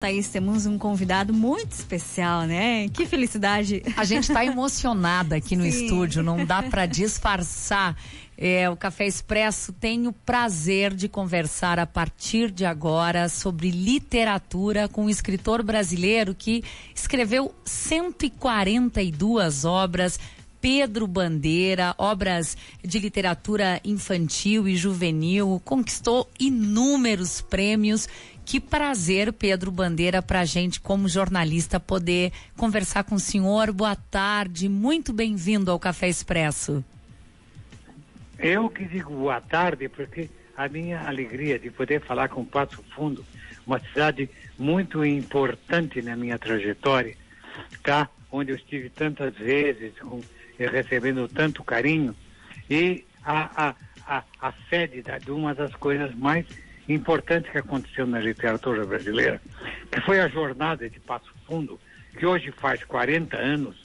Thaís, temos um convidado muito especial, né? Que felicidade. A gente está emocionada aqui no Sim. estúdio, não dá para disfarçar. É, o Café Expresso tem o prazer de conversar a partir de agora sobre literatura com um escritor brasileiro que escreveu 142 obras. Pedro Bandeira, obras de literatura infantil e juvenil, conquistou inúmeros prêmios. Que prazer, Pedro Bandeira, para a gente, como jornalista, poder conversar com o senhor. Boa tarde, muito bem-vindo ao Café Expresso. Eu que digo boa tarde, porque a minha alegria de poder falar com Passo Fundo, uma cidade muito importante na minha trajetória, tá? Onde eu estive tantas vezes, eh, recebendo tanto carinho, e a, a, a, a sede da, de uma das coisas mais importantes que aconteceu na literatura brasileira, que foi a jornada de Passo Fundo, que hoje faz 40 anos,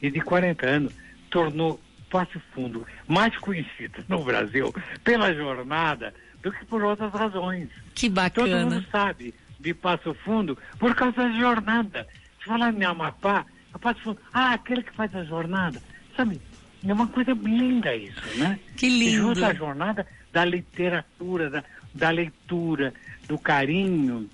e de 40 anos tornou Passo Fundo mais conhecido no Brasil pela jornada do que por outras razões. Que Todo bacana. mundo sabe de Passo Fundo por causa da jornada. Se falar em Amapá, a Passo Fundo, ah, aquele que faz a jornada. Sabe, é uma coisa linda isso, né? Que E lindo. junto à jornada da literatura, da, da leitura, do carinho.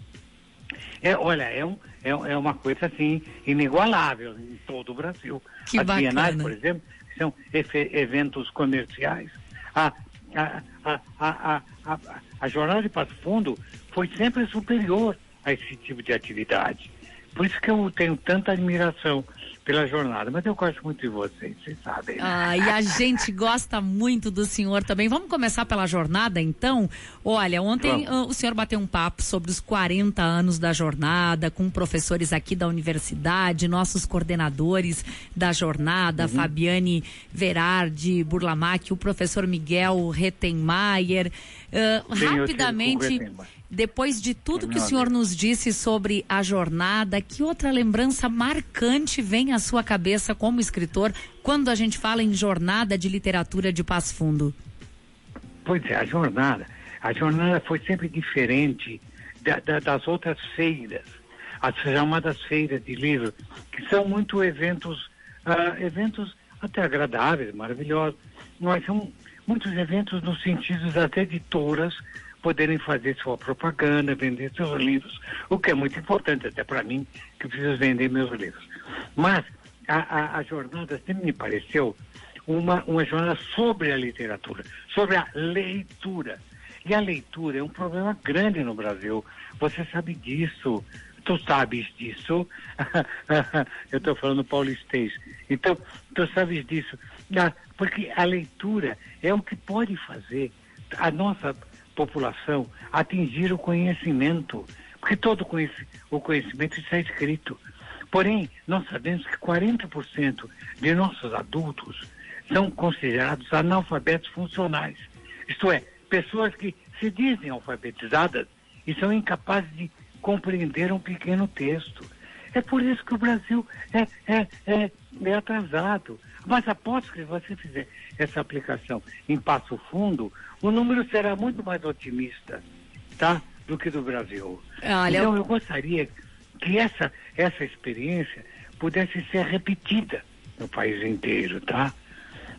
É, olha, é, um, é, é uma coisa assim inigualável em todo o Brasil. Que As bienais, bacana. por exemplo, são eventos comerciais. A, a, a, a, a, a, a jornada de Passo Fundo foi sempre superior a esse tipo de atividade. Por isso que eu tenho tanta admiração pela jornada. Mas eu gosto muito de vocês, vocês sabem. né? Ah, e a gente gosta muito do senhor também. Vamos começar pela jornada, então? Olha, ontem ah, o senhor bateu um papo sobre os 40 anos da jornada, com professores aqui da universidade, nossos coordenadores da jornada, Uhum. Fabiane Verardi Burlamac, o professor Miguel Rettenmaier. Ah, Sim, rapidamente, depois de tudo que o senhor nos disse sobre a jornada, que outra lembrança marcante vem à sua cabeça como escritor quando a gente fala em jornada de literatura de Passo Fundo? Pois é, a jornada. A jornada foi sempre diferente da- da- das outras feiras, as chamadas feiras de livro, que são muito eventos, ah, eventos até agradáveis, maravilhosos, mas são muitos eventos no sentido das editoras poderem fazer sua propaganda, vender seus livros, o que é muito importante até para mim, que preciso vender meus livros. Mas a, a, a jornada sempre me pareceu uma, uma jornada sobre a literatura, sobre a leitura. E a leitura é um problema grande no Brasil. Você sabe disso. Tu sabes disso. Eu estou falando paulistês. Então, tu sabes disso. Ah, Porque a leitura é o que pode fazer a nossa população atingir o conhecimento. Porque todo o conhecimento está escrito. Porém, nós sabemos que 40% de nossos adultos são considerados analfabetos funcionais. Isto é, pessoas que se dizem alfabetizadas e são incapazes de compreender um pequeno texto. É por isso que o Brasil é, é, é, é atrasado. Mas após que você fizer essa aplicação em Passo Fundo, o número será muito mais otimista, tá? Do que do Brasil. Olha, então eu gostaria que essa, essa experiência pudesse ser repetida no país inteiro, tá?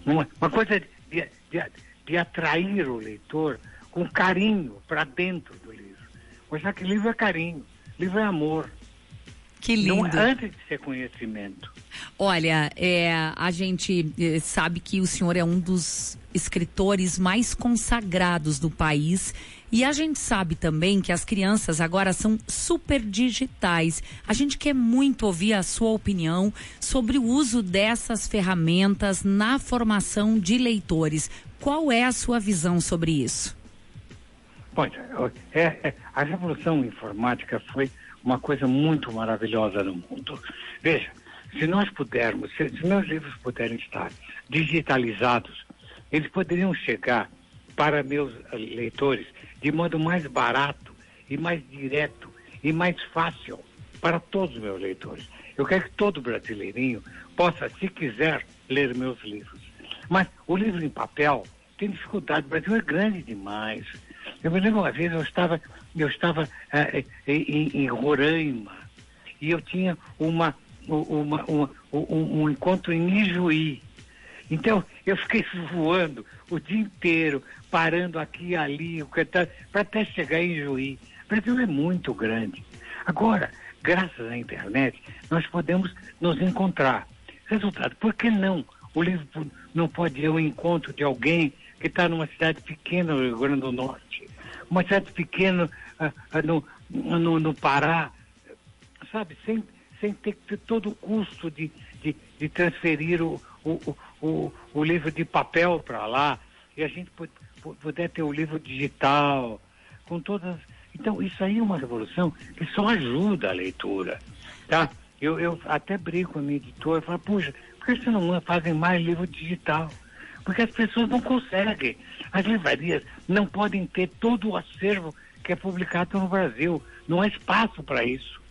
Uma, uma coisa de, de, de atrair o leitor com carinho para dentro do livro. Mostrar que livro é carinho, livro é amor. que Não, lindo. antes de ser conhecimento. Olha, é, a gente eh, sabe que o senhor é um dos escritores mais consagrados do país. E a gente sabe também que as crianças agora são super digitais. A gente quer muito ouvir a sua opinião sobre o uso dessas ferramentas na formação de leitores. Qual é a sua visão sobre isso? Pois é, é, a revolução informática foi uma coisa muito maravilhosa no mundo. Veja, se nós pudermos, se, se meus livros puderem estar digitalizados, eles poderiam chegar para meus leitores de modo mais barato e mais direto e mais fácil para todos os meus leitores. Eu quero que todo brasileirinho possa, se quiser, ler meus livros. Mas o livro em papel tem dificuldade. O Brasil é grande demais. Eu me lembro uma vez, eu estava, eu estava uh, em, em Roraima e eu tinha uma, uma, uma um, um, encontro em Ijuí. Então, eu fiquei voando o dia inteiro, parando aqui e ali, para até chegar em Juí. O Brasil é muito grande. Agora, graças à internet, nós podemos nos encontrar. Resultado, por que não? O livro não pode ir ao encontro de alguém que está numa cidade pequena no Rio Grande do Norte, uma cidade pequena uh, no, no, no, Pará, sabe, sem, sem ter, ter todo o custo de, de, de transferir o, o, o, o, livro de papel para lá, e a gente puder ter o livro digital, com todas. Então, isso aí é uma revolução que só ajuda a leitura. Tá? Eu, eu até brigo com a minha editora, falo, puxa, por que vocês não fazem mais livro digital? Porque as pessoas não conseguem. As livrarias não podem ter todo o acervo que é publicado no Brasil. Não há espaço para isso.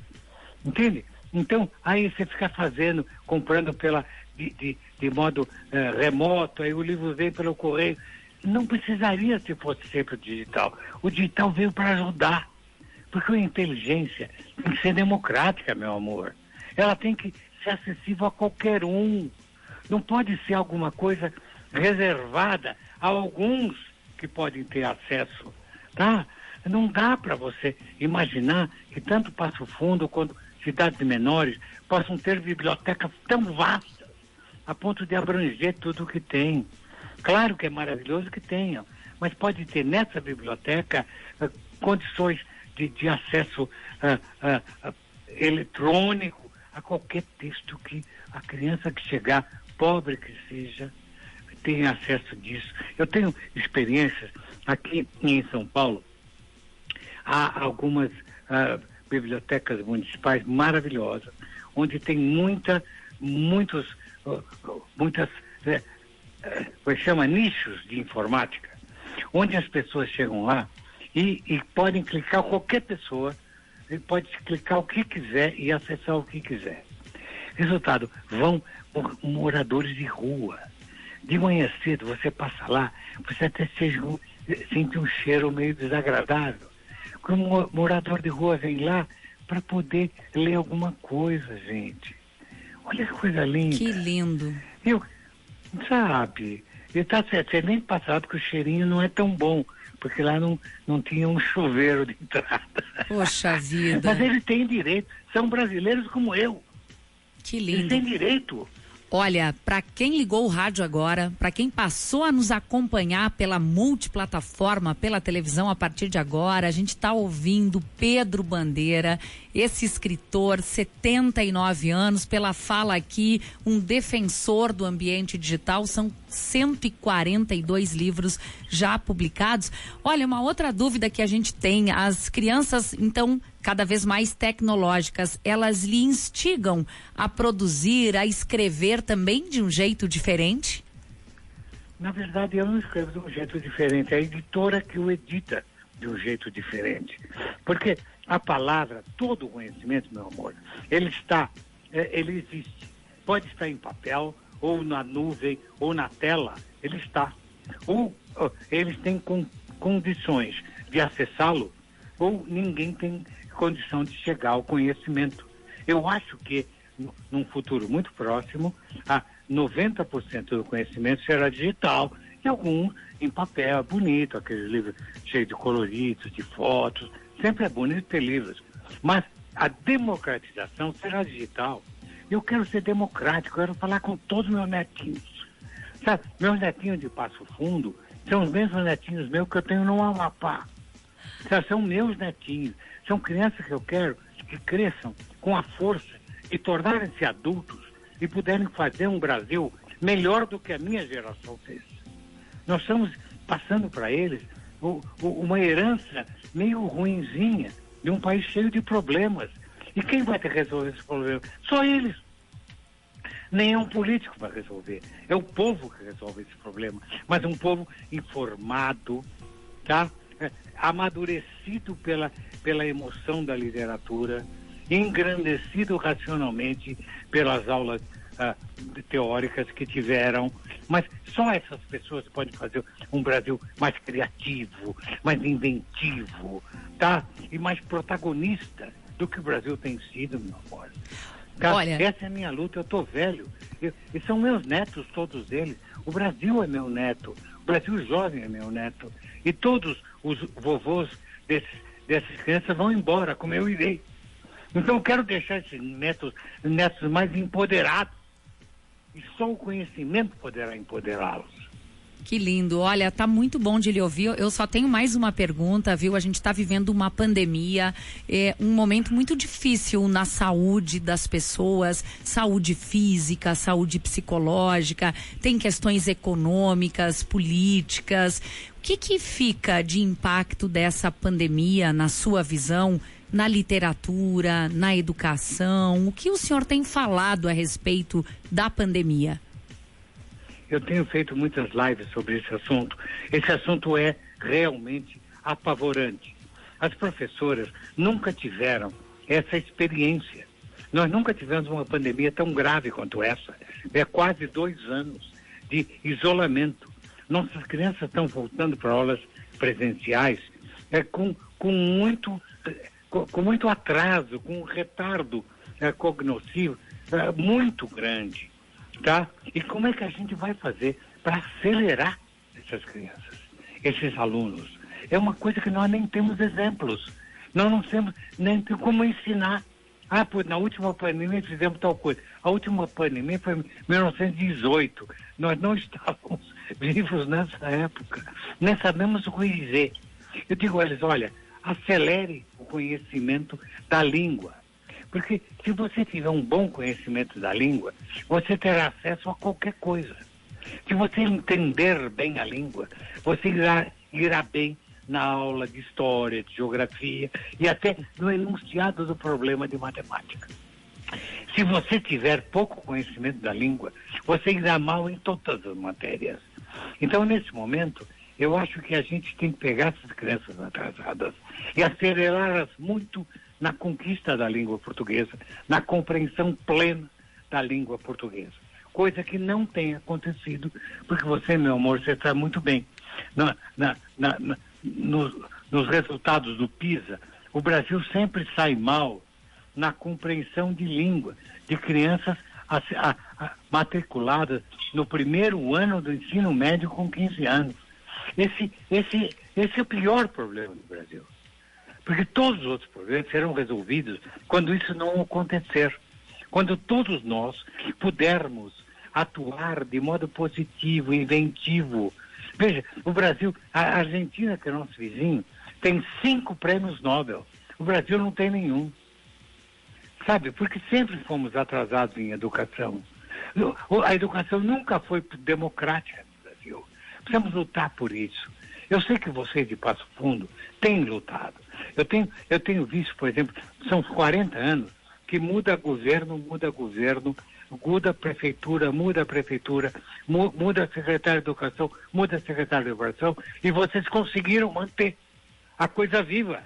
Entende? Então, aí você fica fazendo, comprando pela, de, de, de modo uh, remoto, aí o livro vem pelo correio. Não precisaria se fosse sempre o digital. O digital veio para ajudar. Porque a inteligência tem que ser democrática, meu amor. Ela tem que ser acessível a qualquer um. Não pode ser alguma coisa reservada a alguns que podem ter acesso, tá? Não dá para você imaginar que tanto Passo Fundo quanto cidades menores possam ter bibliotecas tão vastas a ponto de abranger tudo o que tem. Claro que é maravilhoso que tenham, mas pode ter nessa biblioteca uh, condições de, de acesso uh, uh, eletrônico a qualquer texto que a criança que chegar, pobre que seja, tenha acesso disso. Eu tenho experiências aqui em São Paulo, há algumas bibliotecas municipais maravilhosas, onde tem muita, muitos muitas, é, é, chama nichos de informática, onde as pessoas chegam lá e, e podem clicar qualquer pessoa, e pode clicar o que quiser e acessar o que quiser. Resultado, vão moradores de rua. De manhã cedo você passa lá, você até sente um cheiro meio desagradável. Quando um morador de rua vem lá para poder ler alguma coisa, gente. Olha que coisa linda. Que lindo. Eu, sabe, e tá certo, você nem passado que o cheirinho não é tão bom, porque lá não, não tinha um chuveiro de entrada. Poxa vida. Mas eles têm direito, são brasileiros como eu. Que lindo. Eles têm direito. Olha, para quem ligou o rádio agora, para quem passou a nos acompanhar pela multiplataforma, pela televisão a partir de agora, a gente está ouvindo Pedro Bandeira, esse escritor, 79 anos, pela fala aqui, um defensor do ambiente digital, são 142 livros já publicados. Olha, uma outra dúvida que a gente tem, as crianças, então, cada vez mais tecnológicas, elas lhe instigam a produzir, a escrever também de um jeito diferente? Na verdade, eu não escrevo de um jeito diferente, é a editora que o edita de um jeito diferente. Porque a palavra, todo o conhecimento, meu amor, ele está, é, ele existe. Pode estar em papel, ou na nuvem, ou na tela, ele está. Ou, eles têm con condições de acessá-lo, ou ninguém tem condição de chegar ao conhecimento. Eu acho que, num futuro muito próximo, a 90% do conhecimento será digital e algum em papel, bonito, aqueles livros cheios de coloridos, de fotos. Sempre é bonito ter livros. Mas a democratização será digital. Eu quero ser democrático, eu quero falar com todos meus netinhos. Sabe, meus netinhos de Passo Fundo são os mesmos netinhos meus que eu tenho no Amapá. Sabe, são meus netinhos. São crianças que eu quero que cresçam com a força e tornarem-se adultos e puderem fazer um Brasil melhor do que a minha geração fez. Nós estamos passando para eles o, o, uma herança meio ruinzinha de um país cheio de problemas. E quem vai ter que resolver esse problema? Só eles. Nem um político vai resolver. É o povo que resolve esse problema. Mas um povo informado, tá? Amadurecido pela, pela emoção da literatura, engrandecido racionalmente pelas aulas uh, teóricas que tiveram. Mas só essas pessoas podem fazer um Brasil mais criativo, mais inventivo, tá? E mais protagonista do que o Brasil tem sido, meu amor. Tá? Olha... Essa é a minha luta, eu tô velho. Eu, e são meus netos, todos eles. O Brasil é meu neto. O Brasil jovem é meu neto. E todos os vovôs desses, dessas crianças vão embora, como eu irei. Então eu quero deixar esses netos, netos mais empoderados. E só o conhecimento poderá empoderá-los. Que lindo. Olha, tá muito bom de lhe ouvir. Eu só tenho mais uma pergunta, viu? A gente está vivendo uma pandemia, é um momento muito difícil na saúde das pessoas, saúde física, saúde psicológica, tem questões econômicas, políticas. Que que fica de impacto dessa pandemia na sua visão? na literatura, na educação? O que o senhor tem falado a respeito da pandemia? Eu tenho feito muitas lives sobre esse assunto. Esse assunto é realmente apavorante. As professoras nunca tiveram essa experiência. Nós nunca tivemos uma pandemia tão grave quanto essa. É quase dois anos de isolamento. Nossas crianças estão voltando para aulas presenciais é, com, com, muito, com, com muito atraso, com um retardo é, cognitivo é, muito grande. Tá? E como é que a gente vai fazer para acelerar essas crianças, esses alunos? É uma coisa que nós nem temos exemplos. Nós não temos nem como ensinar. Ah, pô, na última pandemia fizemos tal coisa. A última pandemia foi em 1918. Nós não estávamos vivos nessa época. Nem sabemos o que dizer. Eu digo a eles, olha, acelere o conhecimento da língua. Porque se você tiver um bom conhecimento da língua, você terá acesso a qualquer coisa. Se você entender bem a língua, você irá, irá bem na aula de história, de geografia e até no enunciado do problema de matemática. Se você tiver pouco conhecimento da língua, você irá mal em todas as matérias. Então, nesse momento, eu acho que a gente tem que pegar essas crianças atrasadas e acelerá-las muito na conquista da língua portuguesa, na compreensão plena da língua portuguesa. Coisa que não tem acontecido, porque você, meu amor, você está muito bem. Na, na, na, nos, nos resultados do PISA, o Brasil sempre sai mal na compreensão de língua de crianças a, a, a, matriculadas no primeiro ano do ensino médio com 15 anos. Esse, esse, esse é o pior problema do Brasil. Porque todos os outros problemas serão resolvidos quando isso não acontecer. Quando todos nós pudermos atuar de modo positivo, inventivo. Veja, o Brasil, a Argentina, que é nosso vizinho, tem cinco prêmios Nobel. O Brasil não tem nenhum. Sabe, porque sempre fomos atrasados em educação. A educação nunca foi democrática no Brasil. Precisamos lutar por isso. Eu sei que vocês de Passo Fundo têm lutado. Eu tenho, eu tenho visto, por exemplo, são 40 anos que muda governo, muda governo, muda prefeitura, muda prefeitura, muda a secretária de educação, muda a secretária de educação, e vocês conseguiram manter a coisa viva,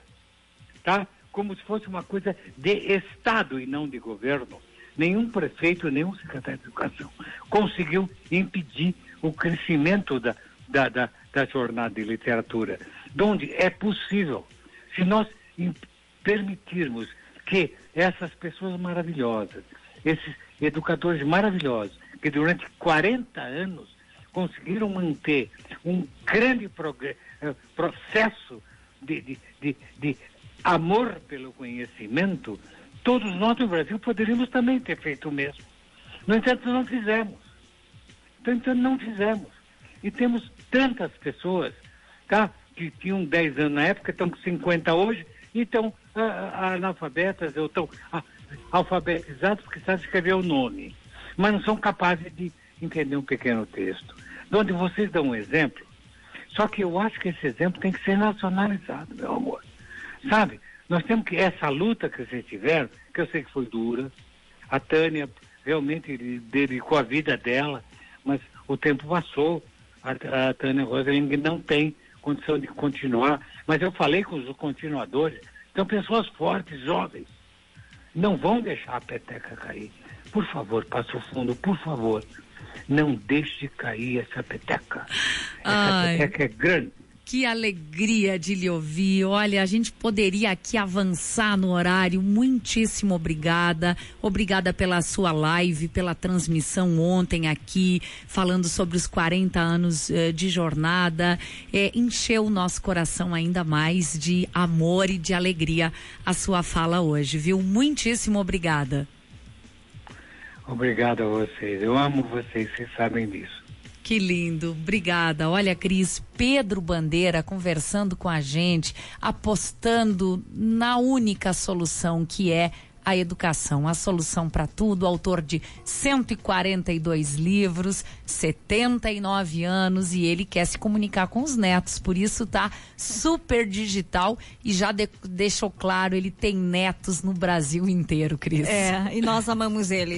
tá? Como se fosse uma coisa de Estado e não de governo. Nenhum prefeito, nenhum secretário de educação conseguiu impedir o crescimento da, da, da, da jornada de literatura, onde é possível, se nós permitirmos que essas pessoas maravilhosas, esses educadores maravilhosos, que durante 40 anos conseguiram manter um grande eh, processo de, de, de, de, amor pelo conhecimento, todos nós no Brasil poderíamos também ter feito o mesmo. No entanto, não fizemos. Então, não fizemos. E temos tantas pessoas, tá? Que tinham 10 anos na época, estão com 50 hoje, e estão ah, analfabetas, ou estão ah, alfabetizados porque sabem escrever o nome. Mas não são capazes de entender um pequeno texto. Onde vocês dão um exemplo, só que eu acho que esse exemplo tem que ser nacionalizado, meu amor. Sabe? Nós temos que, essa luta que vocês tiveram, que eu sei que foi dura, a Tânia realmente dedicou a vida dela, mas o tempo passou, a, a Tânia Rosling não tem condição de continuar. Mas eu falei com os continuadores, são pessoas fortes, jovens. Não vão deixar a peteca cair. por favor, Passo Fundo, por favor, não deixe cair essa peteca. Essa Ai. peteca é grande. Que alegria de lhe ouvir. Olha, a gente poderia aqui avançar no horário. Muitíssimo obrigada. Obrigada pela sua live, pela transmissão ontem aqui, falando sobre os 40 anos eh, de jornada. Eh, encheu o nosso coração ainda mais de amor e de alegria a sua fala hoje, viu? Muitíssimo obrigada. Obrigado a vocês. Eu amo vocês, vocês sabem disso. Que lindo, obrigada. Olha, Cris, Pedro Bandeira conversando com a gente, apostando na única solução que é a educação, a solução para tudo, autor de 142 livros, 79 anos e ele quer se comunicar com os netos, por isso tá super digital e já de, deixou claro, ele tem netos no Brasil inteiro, Cris. É, e nós amamos ele.